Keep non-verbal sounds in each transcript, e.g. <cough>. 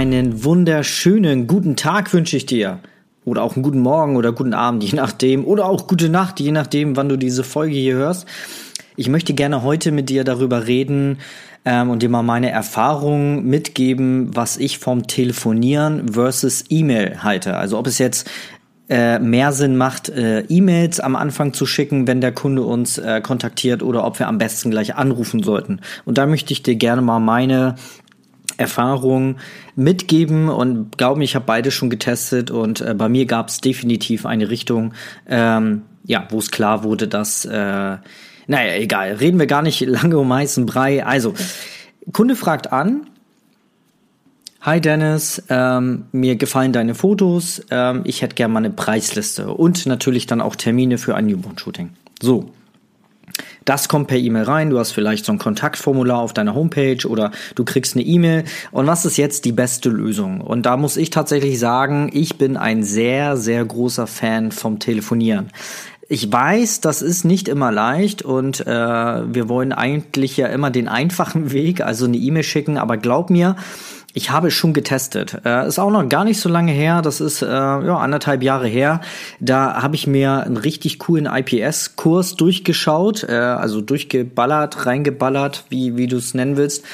Einen wunderschönen guten Tag wünsche ich dir. Oder auch einen guten Morgen oder guten Abend, <laughs> je nachdem. Oder auch gute Nacht, je nachdem, wann du diese Folge hier hörst. Ich möchte gerne heute mit dir darüber reden ähm, und dir mal meine Erfahrungen mitgeben, was ich vom Telefonieren versus E-Mail halte. Also ob es jetzt äh, mehr Sinn macht, äh, E-Mails am Anfang zu schicken, wenn der Kunde uns äh, kontaktiert oder ob wir am besten gleich anrufen sollten. Und da möchte ich dir gerne mal meine Erfahrung mitgeben und glaube mir, ich habe beide schon getestet und äh, bei mir gab es definitiv eine Richtung, ähm, ja, wo es klar wurde, dass, äh, naja, egal, reden wir gar nicht <laughs> lange um heißen Brei. Also, Kunde fragt an, Hi Dennis, ähm, mir gefallen deine Fotos. Ähm, ich hätte gerne mal eine Preisliste und natürlich dann auch Termine für ein Newborn-Shooting. So. Das kommt per E-Mail rein. Du hast vielleicht so ein Kontaktformular auf deiner Homepage oder du kriegst eine E-Mail. Und was ist jetzt die beste Lösung? Und da muss ich tatsächlich sagen, ich bin ein sehr, sehr großer Fan vom Telefonieren. Ich weiß, das ist nicht immer leicht und äh, wir wollen eigentlich ja immer den einfachen Weg, also eine E-Mail schicken, aber glaub mir, ich habe schon getestet. Äh, ist auch noch gar nicht so lange her. Das ist äh, ja anderthalb Jahre her. Da habe ich mir einen richtig coolen IPS-Kurs durchgeschaut, äh, also durchgeballert, reingeballert, wie wie du es nennen willst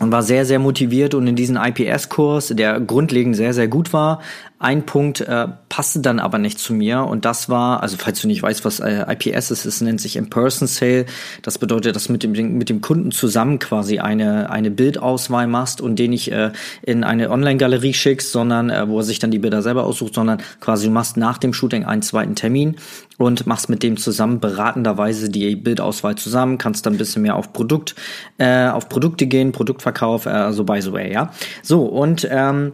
und war sehr, sehr motiviert und in diesen IPS-Kurs, der grundlegend sehr, sehr gut war, ein Punkt äh, passte dann aber nicht zu mir und das war, also falls du nicht weißt, was äh, IPS ist, es nennt sich In-Person Sale. Das bedeutet, dass mit dem mit dem Kunden zusammen quasi eine eine Bildauswahl machst und den nicht äh, in eine Online-Galerie schickst, sondern äh, wo er sich dann die Bilder selber aussucht, sondern quasi du machst nach dem Shooting einen zweiten Termin und machst mit dem zusammen beratenderweise die Bildauswahl zusammen, kannst dann ein bisschen mehr auf Produkt äh, auf Produkte gehen, Produktverkauf, äh, so by the way, ja. So und ähm,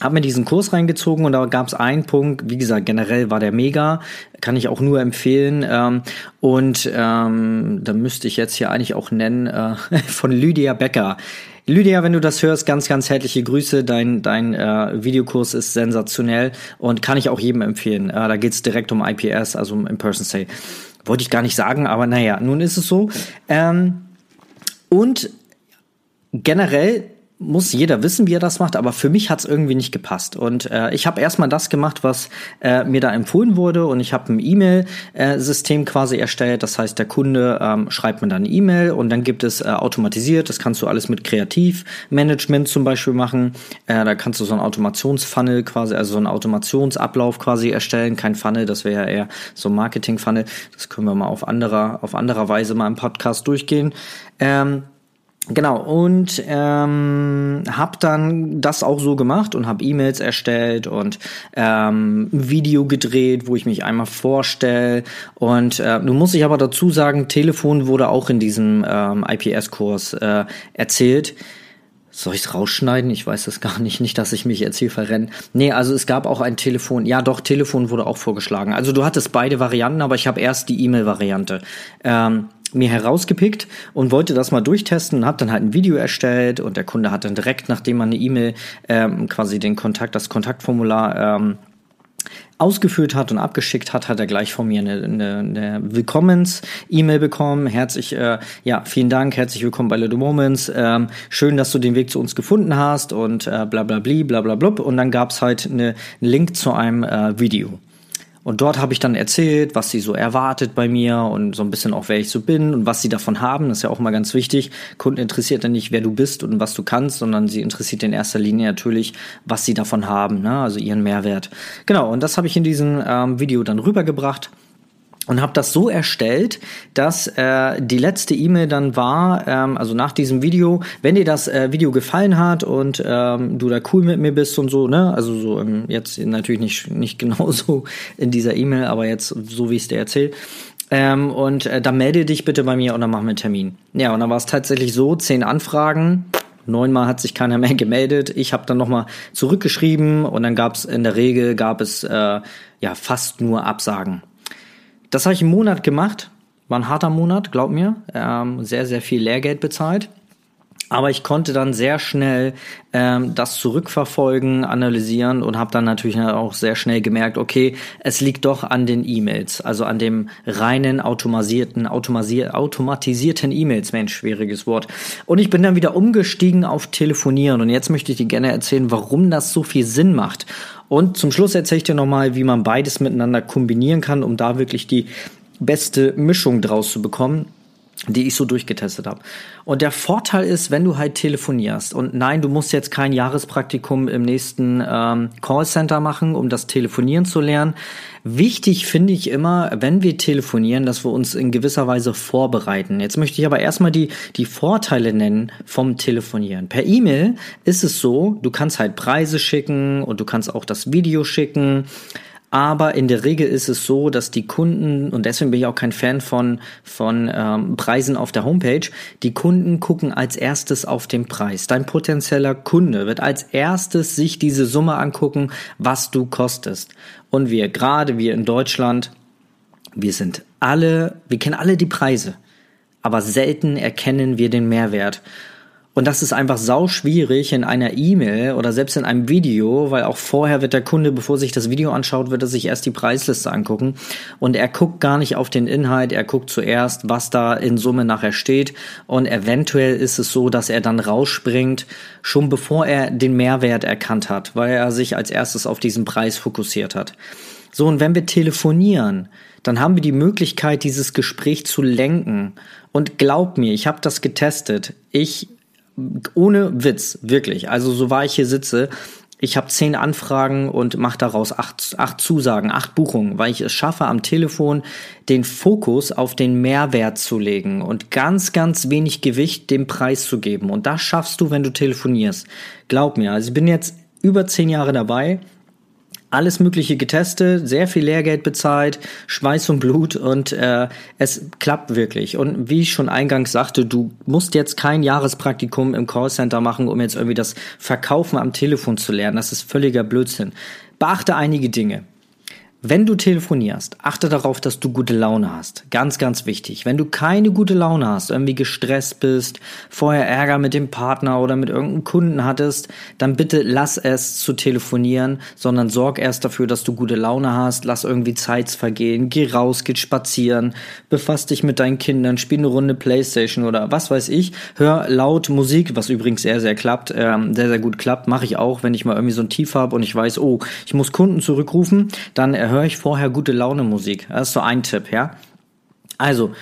habe mir diesen Kurs reingezogen und da gab es einen Punkt, wie gesagt, generell war der mega, kann ich auch nur empfehlen. Ähm, und ähm, da müsste ich jetzt hier eigentlich auch nennen, äh, <laughs> von Lydia Becker. Lydia, wenn du das hörst, ganz, ganz herzliche Grüße. Dein, dein äh, Videokurs ist sensationell und kann ich auch jedem empfehlen. Äh, da geht's direkt um IPS, also um In-Person Stay. Wollte ich gar nicht sagen, aber naja, nun ist es so. Ähm, und generell muss jeder wissen, wie er das macht, aber für mich hat es irgendwie nicht gepasst. Und äh, ich habe erstmal das gemacht, was äh, mir da empfohlen wurde und ich habe ein E-Mail-System quasi erstellt. Das heißt, der Kunde ähm, schreibt mir dann eine E-Mail und dann gibt es äh, automatisiert, das kannst du alles mit Kreativmanagement zum Beispiel machen. Äh, da kannst du so ein Automationsfunnel quasi, also so einen Automationsablauf quasi erstellen. Kein Funnel, das wäre ja eher so ein Marketing-Funnel. Das können wir mal auf anderer, auf anderer Weise mal im Podcast durchgehen. Ähm, Genau, und ähm, habe dann das auch so gemacht und habe E-Mails erstellt und ähm, ein Video gedreht, wo ich mich einmal vorstelle. Und äh, nun muss ich aber dazu sagen, Telefon wurde auch in diesem ähm, IPS-Kurs äh, erzählt. Soll ich es rausschneiden? Ich weiß es <laughs> gar nicht. Nicht, dass ich mich jetzt hier verrenne. Nee, also es gab auch ein Telefon. Ja, doch, Telefon wurde auch vorgeschlagen. Also du hattest beide Varianten, aber ich habe erst die E-Mail-Variante. Ähm, mir herausgepickt und wollte das mal durchtesten und habe dann halt ein Video erstellt und der Kunde hat dann direkt, nachdem man eine E-Mail ähm, quasi den Kontakt, das Kontaktformular ähm, ausgeführt hat und abgeschickt hat, hat er gleich von mir eine, eine, eine Willkommens-E-Mail bekommen. Herzlich, äh, ja, vielen Dank, herzlich willkommen bei Little Moments. Ähm, schön, dass du den Weg zu uns gefunden hast und äh, bla bla bla bla bla. Und dann gab's halt eine, einen Link zu einem äh, Video. Und dort habe ich dann erzählt, was sie so erwartet bei mir und so ein bisschen auch, wer ich so bin und was sie davon haben. Das ist ja auch mal ganz wichtig. Kunden interessiert ja nicht, wer du bist und was du kannst, sondern sie interessiert in erster Linie natürlich, was sie davon haben, ne? also ihren Mehrwert. Genau, und das habe ich in diesem ähm, Video dann rübergebracht und habe das so erstellt, dass äh, die letzte E-Mail dann war, ähm, also nach diesem Video, wenn dir das äh, Video gefallen hat und ähm, du da cool mit mir bist und so, ne, also so ähm, jetzt natürlich nicht nicht <laughs> genauso in dieser E-Mail, aber jetzt so wie ich es dir erzähle. Ähm, und äh, dann melde dich bitte bei mir und dann machen wir einen Termin. Ja, und dann war es tatsächlich so, zehn Anfragen, neunmal hat sich keiner mehr gemeldet. Ich habe dann nochmal zurückgeschrieben und dann gab es in der Regel gab es äh, ja fast nur Absagen. Das habe ich einen Monat gemacht. War ein harter Monat, glaub mir. Ähm, sehr, sehr viel Lehrgeld bezahlt. Aber ich konnte dann sehr schnell ähm, das zurückverfolgen, analysieren und habe dann natürlich auch sehr schnell gemerkt, okay, es liegt doch an den E-Mails, also an dem reinen automatisierten, automasier automatisierten E-Mails. Mensch, schwieriges Wort. Und ich bin dann wieder umgestiegen auf Telefonieren. Und jetzt möchte ich dir gerne erzählen, warum das so viel Sinn macht. Und zum Schluss erzähle ich dir nochmal, wie man beides miteinander kombinieren kann, um da wirklich die beste Mischung draus zu bekommen die ich so durchgetestet habe. Und der Vorteil ist, wenn du halt telefonierst und nein, du musst jetzt kein Jahrespraktikum im nächsten ähm, Callcenter machen, um das Telefonieren zu lernen. Wichtig finde ich immer, wenn wir telefonieren, dass wir uns in gewisser Weise vorbereiten. Jetzt möchte ich aber erstmal die, die Vorteile nennen vom Telefonieren. Per E-Mail ist es so, du kannst halt Preise schicken und du kannst auch das Video schicken. Aber in der Regel ist es so, dass die Kunden, und deswegen bin ich auch kein Fan von, von ähm, Preisen auf der Homepage, die Kunden gucken als erstes auf den Preis. Dein potenzieller Kunde wird als erstes sich diese Summe angucken, was du kostest. Und wir, gerade wir in Deutschland, wir sind alle, wir kennen alle die Preise, aber selten erkennen wir den Mehrwert. Und das ist einfach sau schwierig in einer E-Mail oder selbst in einem Video, weil auch vorher wird der Kunde, bevor sich das Video anschaut, wird er sich erst die Preisliste angucken. Und er guckt gar nicht auf den Inhalt, er guckt zuerst, was da in Summe nachher steht. Und eventuell ist es so, dass er dann rausspringt, schon bevor er den Mehrwert erkannt hat, weil er sich als erstes auf diesen Preis fokussiert hat. So, und wenn wir telefonieren, dann haben wir die Möglichkeit, dieses Gespräch zu lenken. Und glaub mir, ich habe das getestet. Ich ohne Witz, wirklich. Also so war ich hier sitze, ich habe zehn Anfragen und mache daraus acht, acht Zusagen, acht Buchungen, weil ich es schaffe, am Telefon den Fokus auf den Mehrwert zu legen und ganz, ganz wenig Gewicht dem Preis zu geben. Und das schaffst du, wenn du telefonierst. Glaub mir, also ich bin jetzt über zehn Jahre dabei alles Mögliche getestet, sehr viel Lehrgeld bezahlt, Schweiß und Blut und äh, es klappt wirklich. Und wie ich schon eingangs sagte, du musst jetzt kein Jahrespraktikum im Callcenter machen, um jetzt irgendwie das Verkaufen am Telefon zu lernen. Das ist völliger Blödsinn. Beachte einige Dinge. Wenn du telefonierst, achte darauf, dass du gute Laune hast. Ganz, ganz wichtig. Wenn du keine gute Laune hast, irgendwie gestresst bist, vorher Ärger mit dem Partner oder mit irgendeinem Kunden hattest, dann bitte lass es zu telefonieren, sondern sorg erst dafür, dass du gute Laune hast. Lass irgendwie Zeit vergehen. Geh raus, geh spazieren, befass dich mit deinen Kindern, spiel eine Runde Playstation oder was weiß ich. Hör laut Musik, was übrigens sehr, sehr klappt, ähm, sehr, sehr gut klappt. Mache ich auch, wenn ich mal irgendwie so ein Tief habe und ich weiß, oh, ich muss Kunden zurückrufen, dann höre ich vorher gute Laune Musik. Das ist so ein Tipp, ja. Also,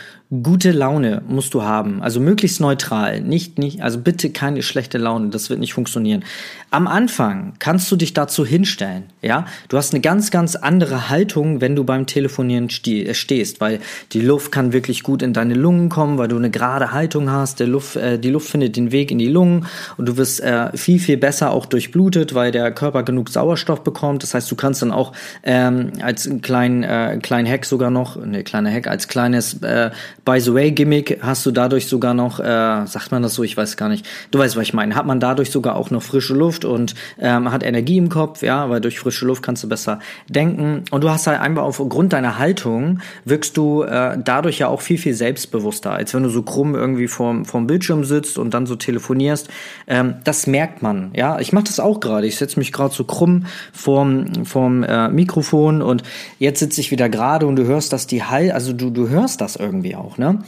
gute Laune musst du haben. Also möglichst neutral. Nicht, nicht, also bitte keine schlechte Laune. Das wird nicht funktionieren. Am Anfang kannst du dich dazu hinstellen. Ja, du hast eine ganz, ganz andere Haltung, wenn du beim Telefonieren äh, stehst, weil die Luft kann wirklich gut in deine Lungen kommen, weil du eine gerade Haltung hast. Der Luft, äh, die Luft findet den Weg in die Lungen und du wirst äh, viel, viel besser auch durchblutet, weil der Körper genug Sauerstoff bekommt. Das heißt, du kannst dann auch ähm, als kleinen, äh, kleinen Hack sogar noch, ne, kleiner Hack, als kleines äh, By the way Gimmick hast du dadurch sogar noch, äh, sagt man das so, ich weiß gar nicht, du weißt, was ich meine, hat man dadurch sogar auch noch frische Luft und ähm, hat Energie im Kopf, ja, weil durch frische Luft kannst du besser denken und du hast halt einfach aufgrund deiner Haltung wirkst du äh, dadurch ja auch viel, viel selbstbewusster, als wenn du so krumm irgendwie vorm, vorm Bildschirm sitzt und dann so telefonierst. Ähm, das merkt man, ja. Ich mache das auch gerade. Ich setze mich gerade so krumm vorm, vorm äh, Mikrofon und jetzt sitze ich wieder gerade und du hörst, dass die Hall, also du, du hörst das irgendwie auch ne?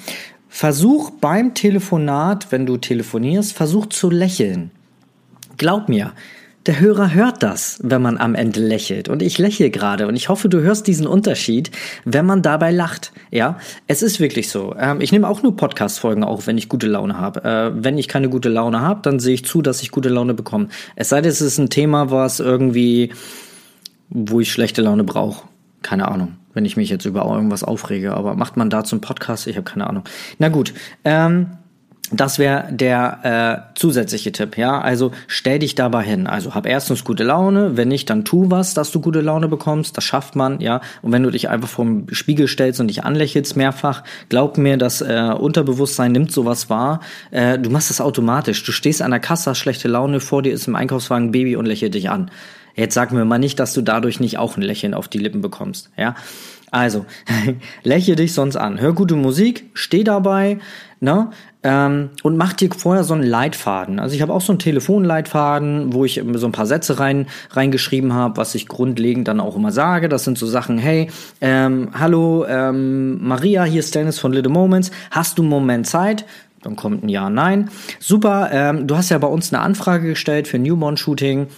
Versuch beim Telefonat, wenn du telefonierst, versuch zu lächeln. Glaub mir, der Hörer hört das, wenn man am Ende lächelt. Und ich lächle gerade und ich hoffe, du hörst diesen Unterschied, wenn man dabei lacht. Ja, es ist wirklich so. Ähm, ich nehme auch nur Podcast-Folgen auf, wenn ich gute Laune habe. Äh, wenn ich keine gute Laune habe, dann sehe ich zu, dass ich gute Laune bekomme. Es sei denn, es ist ein Thema, was irgendwie, wo ich schlechte Laune brauche. Keine Ahnung wenn ich mich jetzt über irgendwas aufrege. Aber macht man dazu einen Podcast? Ich habe keine Ahnung. Na gut. Ähm, das wäre der äh, zusätzliche Tipp, ja. Also stell dich dabei hin. Also hab erstens gute Laune, wenn nicht, dann tu was, dass du gute Laune bekommst. Das schafft man, ja. Und wenn du dich einfach vorm Spiegel stellst und dich anlächelst mehrfach, glaub mir, das äh, Unterbewusstsein nimmt sowas wahr. Äh, du machst das automatisch. Du stehst an der Kasse, schlechte Laune, vor dir ist im Einkaufswagen ein Baby und lächelt dich an. Jetzt sag mir mal nicht, dass du dadurch nicht auch ein Lächeln auf die Lippen bekommst, ja. Also, <laughs> lächle dich sonst an. Hör gute Musik, steh dabei, ne? Ähm, und mach dir vorher so einen Leitfaden. Also ich habe auch so einen Telefonleitfaden, wo ich so ein paar Sätze rein reingeschrieben habe, was ich grundlegend dann auch immer sage. Das sind so Sachen, hey, ähm, hallo ähm, Maria, hier ist Dennis von Little Moments. Hast du einen Moment Zeit? Dann kommt ein Ja, Nein. Super, ähm, du hast ja bei uns eine Anfrage gestellt für Newborn-Shooting.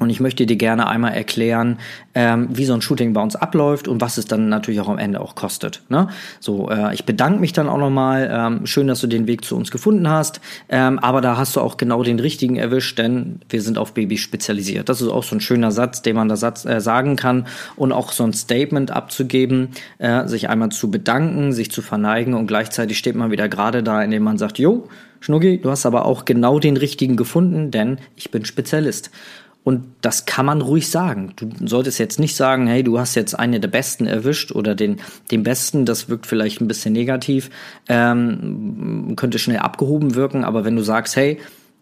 Und ich möchte dir gerne einmal erklären, ähm, wie so ein Shooting bei uns abläuft und was es dann natürlich auch am Ende auch kostet. Ne? So, äh, ich bedanke mich dann auch nochmal. Ähm, schön, dass du den Weg zu uns gefunden hast. Ähm, aber da hast du auch genau den richtigen erwischt, denn wir sind auf Babys spezialisiert. Das ist auch so ein schöner Satz, den man da Satz, äh, sagen kann und auch so ein Statement abzugeben, äh, sich einmal zu bedanken, sich zu verneigen und gleichzeitig steht man wieder gerade da, indem man sagt, jo, Schnucki, du hast aber auch genau den richtigen gefunden, denn ich bin Spezialist. Und das kann man ruhig sagen. Du solltest jetzt nicht sagen, hey, du hast jetzt eine der Besten erwischt oder den, den Besten. Das wirkt vielleicht ein bisschen negativ, ähm, könnte schnell abgehoben wirken. Aber wenn du sagst, hey,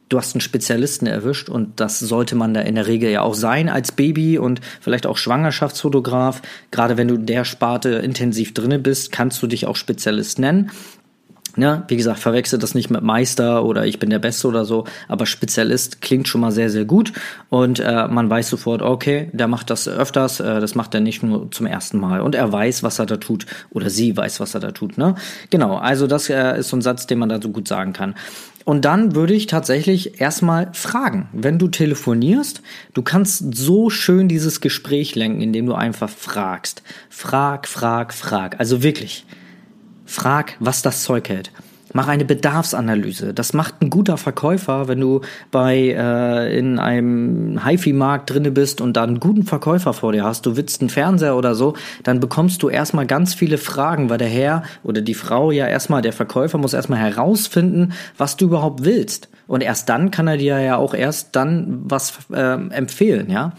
du hast einen Spezialisten erwischt und das sollte man da in der Regel ja auch sein als Baby und vielleicht auch Schwangerschaftsfotograf. Gerade wenn du in der Sparte intensiv drinne bist, kannst du dich auch Spezialist nennen. Ja, wie gesagt, verwechselt das nicht mit Meister oder ich bin der Beste oder so, aber Spezialist klingt schon mal sehr, sehr gut und äh, man weiß sofort, okay, der macht das öfters, äh, das macht er nicht nur zum ersten Mal und er weiß, was er da tut oder sie weiß, was er da tut. Ne? Genau, also das äh, ist so ein Satz, den man da so gut sagen kann. Und dann würde ich tatsächlich erstmal fragen. Wenn du telefonierst, du kannst so schön dieses Gespräch lenken, indem du einfach fragst. Frag, frag, frag. Also wirklich. Frag, was das Zeug hält. Mach eine Bedarfsanalyse. Das macht ein guter Verkäufer, wenn du bei äh, in einem HiFi-Markt drinne bist und da einen guten Verkäufer vor dir hast. Du willst einen Fernseher oder so, dann bekommst du erstmal ganz viele Fragen, weil der Herr oder die Frau ja erstmal, der Verkäufer muss erstmal herausfinden, was du überhaupt willst. Und erst dann kann er dir ja auch erst dann was äh, empfehlen, ja.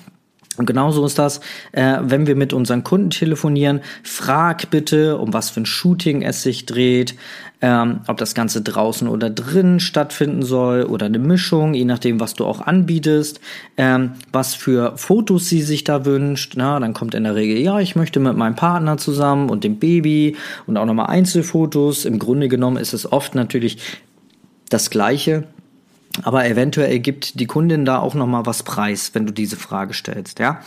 Und genauso ist das, äh, wenn wir mit unseren Kunden telefonieren. Frag bitte, um was für ein Shooting es sich dreht, ähm, ob das Ganze draußen oder drinnen stattfinden soll oder eine Mischung, je nachdem, was du auch anbietest, ähm, was für Fotos sie sich da wünscht. Na, dann kommt in der Regel, ja, ich möchte mit meinem Partner zusammen und dem Baby und auch nochmal Einzelfotos. Im Grunde genommen ist es oft natürlich das Gleiche. Aber eventuell gibt die Kundin da auch noch mal was preis, wenn du diese Frage stellst, ja.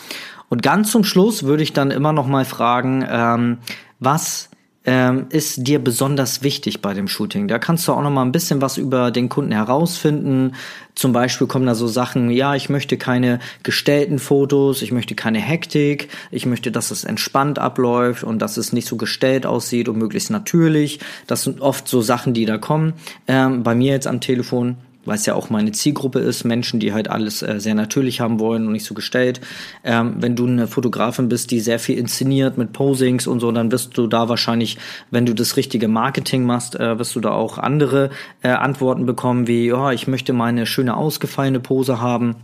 Und ganz zum Schluss würde ich dann immer noch mal fragen, ähm, was ähm, ist dir besonders wichtig bei dem Shooting? Da kannst du auch noch mal ein bisschen was über den Kunden herausfinden. Zum Beispiel kommen da so Sachen, ja, ich möchte keine gestellten Fotos, ich möchte keine Hektik, ich möchte, dass es entspannt abläuft und dass es nicht so gestellt aussieht und möglichst natürlich. Das sind oft so Sachen, die da kommen. Ähm, bei mir jetzt am Telefon weil es ja auch meine Zielgruppe ist, Menschen, die halt alles äh, sehr natürlich haben wollen und nicht so gestellt. Ähm, wenn du eine Fotografin bist, die sehr viel inszeniert mit Posings und so, dann wirst du da wahrscheinlich, wenn du das richtige Marketing machst, äh, wirst du da auch andere äh, Antworten bekommen, wie, ja, oh, ich möchte meine schöne ausgefallene Pose haben.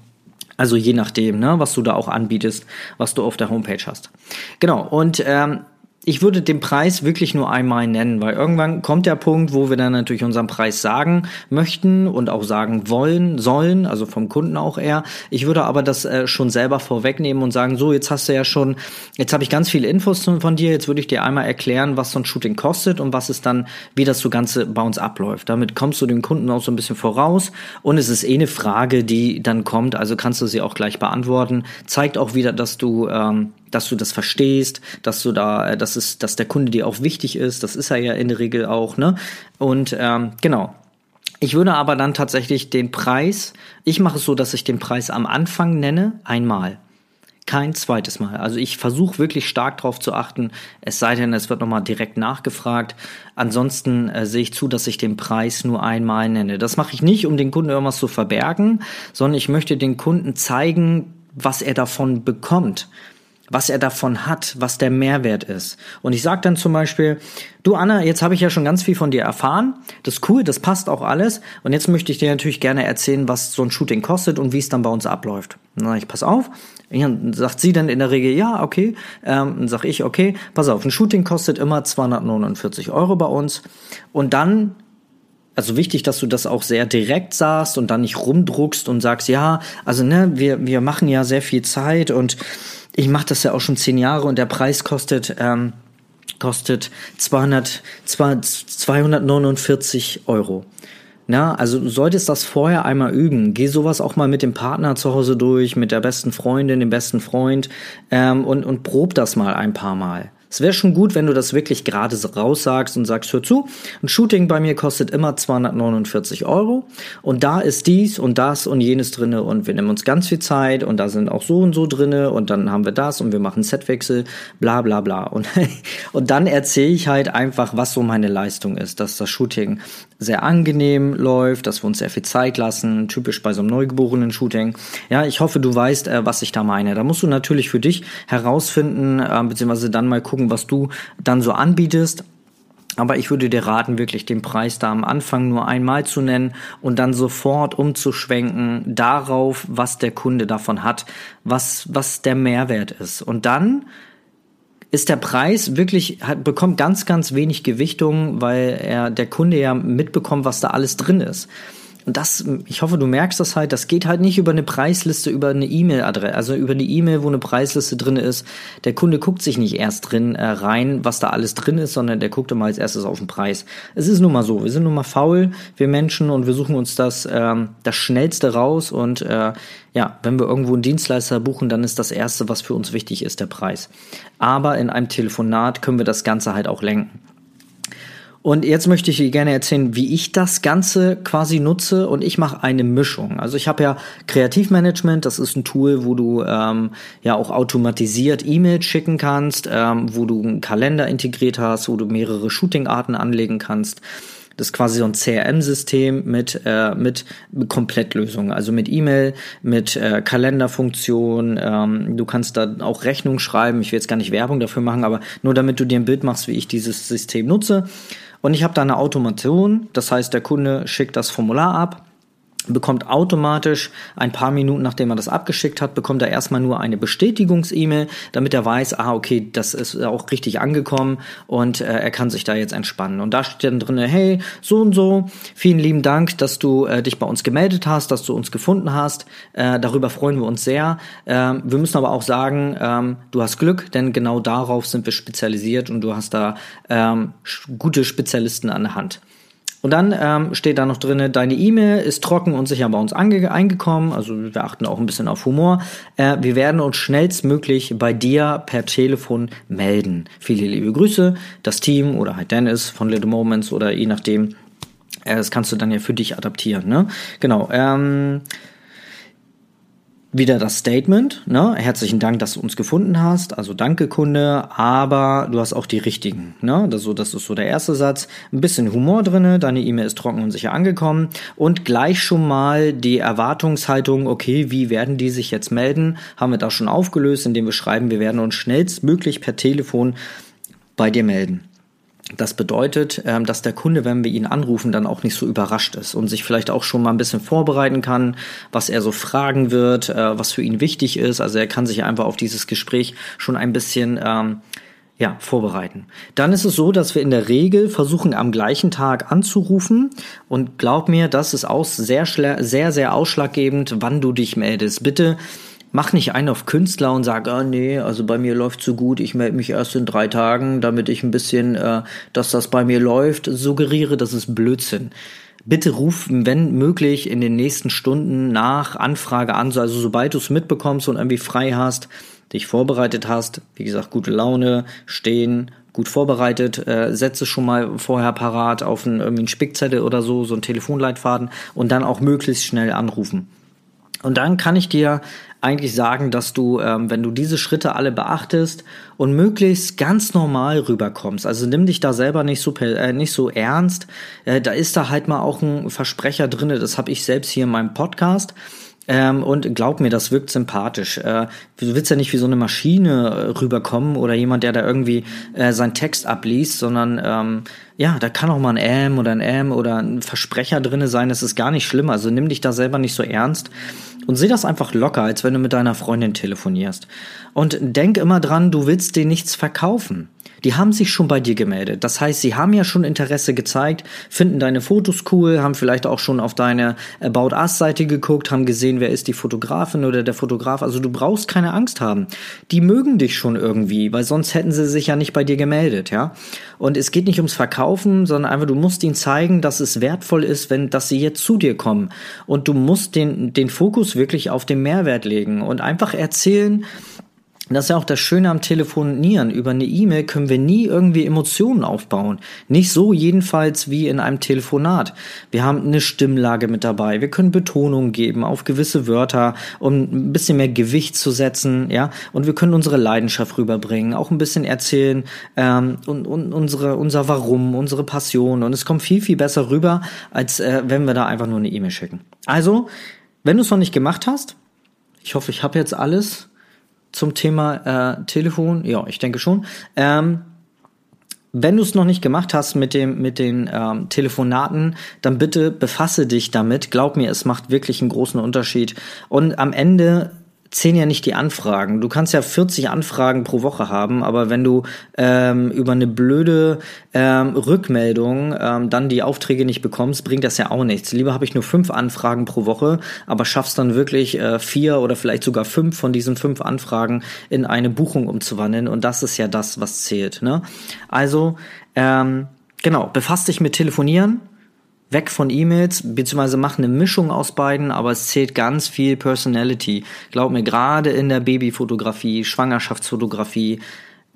Also je nachdem, ne, was du da auch anbietest, was du auf der Homepage hast. Genau, und ähm, ich würde den Preis wirklich nur einmal nennen, weil irgendwann kommt der Punkt, wo wir dann natürlich unseren Preis sagen möchten und auch sagen wollen, sollen, also vom Kunden auch eher. Ich würde aber das äh, schon selber vorwegnehmen und sagen, so, jetzt hast du ja schon, jetzt habe ich ganz viele Infos von dir, jetzt würde ich dir einmal erklären, was so ein Shooting kostet und was es dann, wie das so Ganze bei uns abläuft. Damit kommst du dem Kunden auch so ein bisschen voraus und es ist eh eine Frage, die dann kommt, also kannst du sie auch gleich beantworten. Zeigt auch wieder, dass du ähm, dass du das verstehst, dass du da, äh, dass es, dass der Kunde dir auch wichtig ist. Das ist er ja in der Regel auch, ne? Und ähm, genau. Ich würde aber dann tatsächlich den Preis, ich mache es so, dass ich den Preis am Anfang nenne, einmal. Kein zweites Mal. Also ich versuche wirklich stark darauf zu achten, es sei denn, es wird nochmal direkt nachgefragt. Ansonsten äh, sehe ich zu, dass ich den Preis nur einmal nenne. Das mache ich nicht, um den Kunden irgendwas zu verbergen, sondern ich möchte den Kunden zeigen, was er davon bekommt was er davon hat, was der Mehrwert ist. Und ich sage dann zum Beispiel, du Anna, jetzt habe ich ja schon ganz viel von dir erfahren, das ist cool, das passt auch alles. Und jetzt möchte ich dir natürlich gerne erzählen, was so ein Shooting kostet und wie es dann bei uns abläuft. Sage ich, pass auf. Dann sagt sie dann in der Regel, ja, okay. Ähm, sage ich, okay, pass auf, ein Shooting kostet immer 249 Euro bei uns. Und dann also wichtig, dass du das auch sehr direkt sagst und dann nicht rumdruckst und sagst, ja, also ne, wir, wir machen ja sehr viel Zeit und ich mache das ja auch schon zehn Jahre und der Preis kostet ähm, kostet 200, 249 Euro. Na, also du solltest das vorher einmal üben. Geh sowas auch mal mit dem Partner zu Hause durch, mit der besten Freundin, dem besten Freund ähm, und, und prob das mal ein paar Mal. Es wäre schon gut, wenn du das wirklich gerade raussagst und sagst, hör zu, ein Shooting bei mir kostet immer 249 Euro und da ist dies und das und jenes drinne und wir nehmen uns ganz viel Zeit und da sind auch so und so drinne und dann haben wir das und wir machen Setwechsel, bla bla bla. Und, <laughs> und dann erzähle ich halt einfach, was so meine Leistung ist, dass das Shooting sehr angenehm läuft, dass wir uns sehr viel Zeit lassen, typisch bei so einem neugeborenen Shooting. Ja, ich hoffe, du weißt, äh, was ich da meine. Da musst du natürlich für dich herausfinden, äh, beziehungsweise dann mal gucken, was du dann so anbietest. Aber ich würde dir raten, wirklich den Preis da am Anfang nur einmal zu nennen und dann sofort umzuschwenken darauf, was der Kunde davon hat, was, was der Mehrwert ist. Und dann ist der Preis wirklich, hat, bekommt ganz, ganz wenig Gewichtung, weil er, der Kunde ja mitbekommt, was da alles drin ist. Und das, ich hoffe, du merkst das halt, das geht halt nicht über eine Preisliste, über eine E-Mail-Adresse, also über eine E-Mail, wo eine Preisliste drin ist. Der Kunde guckt sich nicht erst drin äh, rein, was da alles drin ist, sondern der guckt immer als erstes auf den Preis. Es ist nun mal so, wir sind nun mal faul, wir Menschen, und wir suchen uns das, ähm, das Schnellste raus. Und äh, ja, wenn wir irgendwo einen Dienstleister buchen, dann ist das Erste, was für uns wichtig ist, der Preis. Aber in einem Telefonat können wir das Ganze halt auch lenken. Und jetzt möchte ich dir gerne erzählen, wie ich das Ganze quasi nutze und ich mache eine Mischung. Also ich habe ja Kreativmanagement, das ist ein Tool, wo du ähm, ja auch automatisiert E-Mails schicken kannst, ähm, wo du einen Kalender integriert hast, wo du mehrere Shootingarten anlegen kannst. Das ist quasi so ein CRM-System mit, äh, mit Komplettlösungen, also mit E-Mail, mit äh, Kalenderfunktion. Ähm, du kannst da auch Rechnung schreiben. Ich will jetzt gar nicht Werbung dafür machen, aber nur damit du dir ein Bild machst, wie ich dieses System nutze. Und ich habe da eine Automation, das heißt, der Kunde schickt das Formular ab, bekommt automatisch ein paar Minuten, nachdem er das abgeschickt hat, bekommt er erstmal nur eine Bestätigungs-E-Mail, damit er weiß, ah, okay, das ist auch richtig angekommen und äh, er kann sich da jetzt entspannen. Und da steht dann drin, hey, so und so, vielen lieben Dank, dass du äh, dich bei uns gemeldet hast, dass du uns gefunden hast. Äh, darüber freuen wir uns sehr. Ähm, wir müssen aber auch sagen, ähm, du hast Glück, denn genau darauf sind wir spezialisiert und du hast da ähm, gute Spezialisten an der Hand. Und dann ähm, steht da noch drin, deine E-Mail ist trocken und sicher bei uns eingekommen. Also wir achten auch ein bisschen auf Humor. Äh, wir werden uns schnellstmöglich bei dir per Telefon melden. Viele liebe Grüße, das Team oder halt Dennis von Little Moments oder je nachdem. Äh, das kannst du dann ja für dich adaptieren. Ne? Genau. Ähm, wieder das Statement, ne? Herzlichen Dank, dass du uns gefunden hast. Also danke, Kunde, aber du hast auch die richtigen, ne? Das, so, das ist so der erste Satz. Ein bisschen Humor drinne, deine E-Mail ist trocken und sicher angekommen. Und gleich schon mal die Erwartungshaltung, okay, wie werden die sich jetzt melden? Haben wir da schon aufgelöst, indem wir schreiben, wir werden uns schnellstmöglich per Telefon bei dir melden. Das bedeutet, ähm, dass der Kunde, wenn wir ihn anrufen, dann auch nicht so überrascht ist und sich vielleicht auch schon mal ein bisschen vorbereiten kann, was er so fragen wird, äh, was für ihn wichtig ist. Also er kann sich einfach auf dieses Gespräch schon ein bisschen ähm, ja, vorbereiten. Dann ist es so, dass wir in der Regel versuchen, am gleichen Tag anzurufen. Und glaub mir, das ist auch sehr, sehr, sehr ausschlaggebend, wann du dich meldest. Bitte mach nicht einen auf Künstler und sag, ah nee, also bei mir läuft so gut, ich melde mich erst in drei Tagen, damit ich ein bisschen, äh, dass das bei mir läuft, suggeriere, das ist Blödsinn. Bitte ruf, wenn möglich, in den nächsten Stunden nach Anfrage an, also sobald du es mitbekommst und irgendwie frei hast, dich vorbereitet hast, wie gesagt, gute Laune, stehen, gut vorbereitet, äh, setze schon mal vorher parat auf einen, irgendwie einen Spickzettel oder so, so einen Telefonleitfaden und dann auch möglichst schnell anrufen. Und dann kann ich dir eigentlich sagen, dass du, ähm, wenn du diese Schritte alle beachtest und möglichst ganz normal rüberkommst, also nimm dich da selber nicht so, äh, nicht so ernst, äh, da ist da halt mal auch ein Versprecher drinne, das habe ich selbst hier in meinem Podcast. Ähm, und glaub mir, das wirkt sympathisch. Äh, du willst ja nicht wie so eine Maschine äh, rüberkommen oder jemand, der da irgendwie äh, seinen Text abliest, sondern ähm, ja, da kann auch mal ein M oder ein M oder ein Versprecher drinne sein, das ist gar nicht schlimm. Also nimm dich da selber nicht so ernst und sieh das einfach locker, als wenn du mit deiner Freundin telefonierst. Und denk immer dran, du willst dir nichts verkaufen die haben sich schon bei dir gemeldet. Das heißt, sie haben ja schon Interesse gezeigt, finden deine Fotos cool, haben vielleicht auch schon auf deine About Us Seite geguckt, haben gesehen, wer ist die Fotografin oder der Fotograf. Also du brauchst keine Angst haben. Die mögen dich schon irgendwie, weil sonst hätten sie sich ja nicht bei dir gemeldet, ja. Und es geht nicht ums Verkaufen, sondern einfach, du musst ihnen zeigen, dass es wertvoll ist, wenn, dass sie jetzt zu dir kommen. Und du musst den, den Fokus wirklich auf den Mehrwert legen und einfach erzählen, das ist ja auch das Schöne am Telefonieren. Über eine E-Mail können wir nie irgendwie Emotionen aufbauen. Nicht so jedenfalls wie in einem Telefonat. Wir haben eine Stimmlage mit dabei. Wir können Betonung geben auf gewisse Wörter, um ein bisschen mehr Gewicht zu setzen, ja. Und wir können unsere Leidenschaft rüberbringen, auch ein bisschen erzählen ähm, und, und unsere unser Warum, unsere Passion. Und es kommt viel viel besser rüber, als äh, wenn wir da einfach nur eine E-Mail schicken. Also, wenn du es noch nicht gemacht hast, ich hoffe, ich habe jetzt alles zum Thema äh, Telefon? Ja, ich denke schon. Ähm, wenn du es noch nicht gemacht hast mit dem mit den ähm, Telefonaten, dann bitte befasse dich damit. Glaub mir, es macht wirklich einen großen Unterschied. Und am Ende zählen ja nicht die Anfragen. Du kannst ja 40 Anfragen pro Woche haben, aber wenn du ähm, über eine blöde ähm, Rückmeldung ähm, dann die Aufträge nicht bekommst, bringt das ja auch nichts. Lieber habe ich nur fünf Anfragen pro Woche, aber schaffst dann wirklich äh, vier oder vielleicht sogar fünf von diesen fünf Anfragen in eine Buchung umzuwandeln und das ist ja das, was zählt. Ne? Also ähm, genau, befasst dich mit Telefonieren weg von E-Mails, beziehungsweise mach eine Mischung aus beiden, aber es zählt ganz viel Personality. Glaub mir, gerade in der Babyfotografie, Schwangerschaftsfotografie,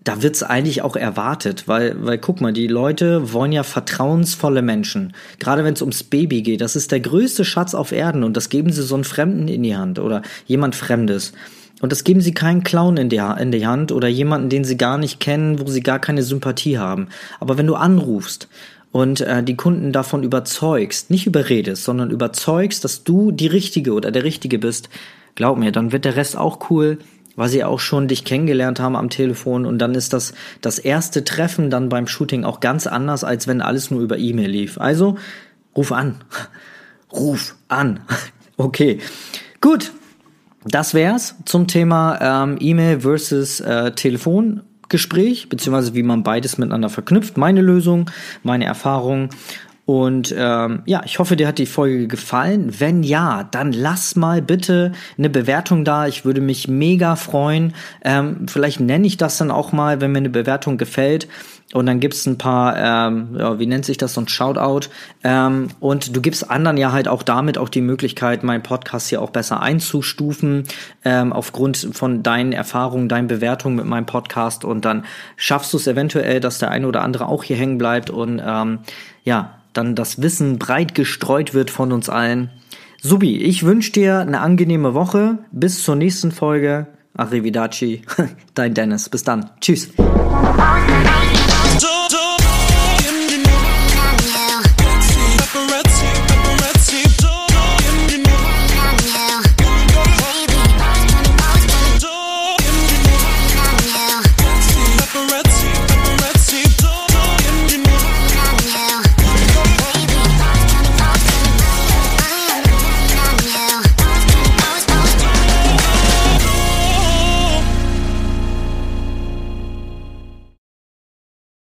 da wird's eigentlich auch erwartet, weil, weil guck mal, die Leute wollen ja vertrauensvolle Menschen. Gerade wenn es ums Baby geht, das ist der größte Schatz auf Erden und das geben sie so einen Fremden in die Hand oder jemand Fremdes. Und das geben sie keinen Clown in die, in die Hand oder jemanden, den sie gar nicht kennen, wo sie gar keine Sympathie haben. Aber wenn du anrufst und äh, die Kunden davon überzeugst, nicht überredest, sondern überzeugst, dass du die Richtige oder der Richtige bist, glaub mir, dann wird der Rest auch cool, weil sie auch schon dich kennengelernt haben am Telefon und dann ist das das erste Treffen dann beim Shooting auch ganz anders, als wenn alles nur über E-Mail lief. Also ruf an, <laughs> ruf an. <laughs> okay, gut. Das wär's zum Thema ähm, E-Mail versus äh, Telefon Gespräch, beziehungsweise wie man beides miteinander verknüpft. Meine Lösung, meine Erfahrung. Und ähm, ja, ich hoffe, dir hat die Folge gefallen. Wenn ja, dann lass mal bitte eine Bewertung da. Ich würde mich mega freuen. Ähm, vielleicht nenne ich das dann auch mal, wenn mir eine Bewertung gefällt. Und dann gibt's ein paar, ähm, ja, wie nennt sich das, so ein Shoutout. Ähm, und du gibst anderen ja halt auch damit auch die Möglichkeit, meinen Podcast hier auch besser einzustufen, ähm, aufgrund von deinen Erfahrungen, deinen Bewertungen mit meinem Podcast. Und dann schaffst du es eventuell, dass der eine oder andere auch hier hängen bleibt und ähm, ja, dann das Wissen breit gestreut wird von uns allen. Subi, ich wünsche dir eine angenehme Woche. Bis zur nächsten Folge. Arrivederci, <laughs> dein Dennis. Bis dann. Tschüss.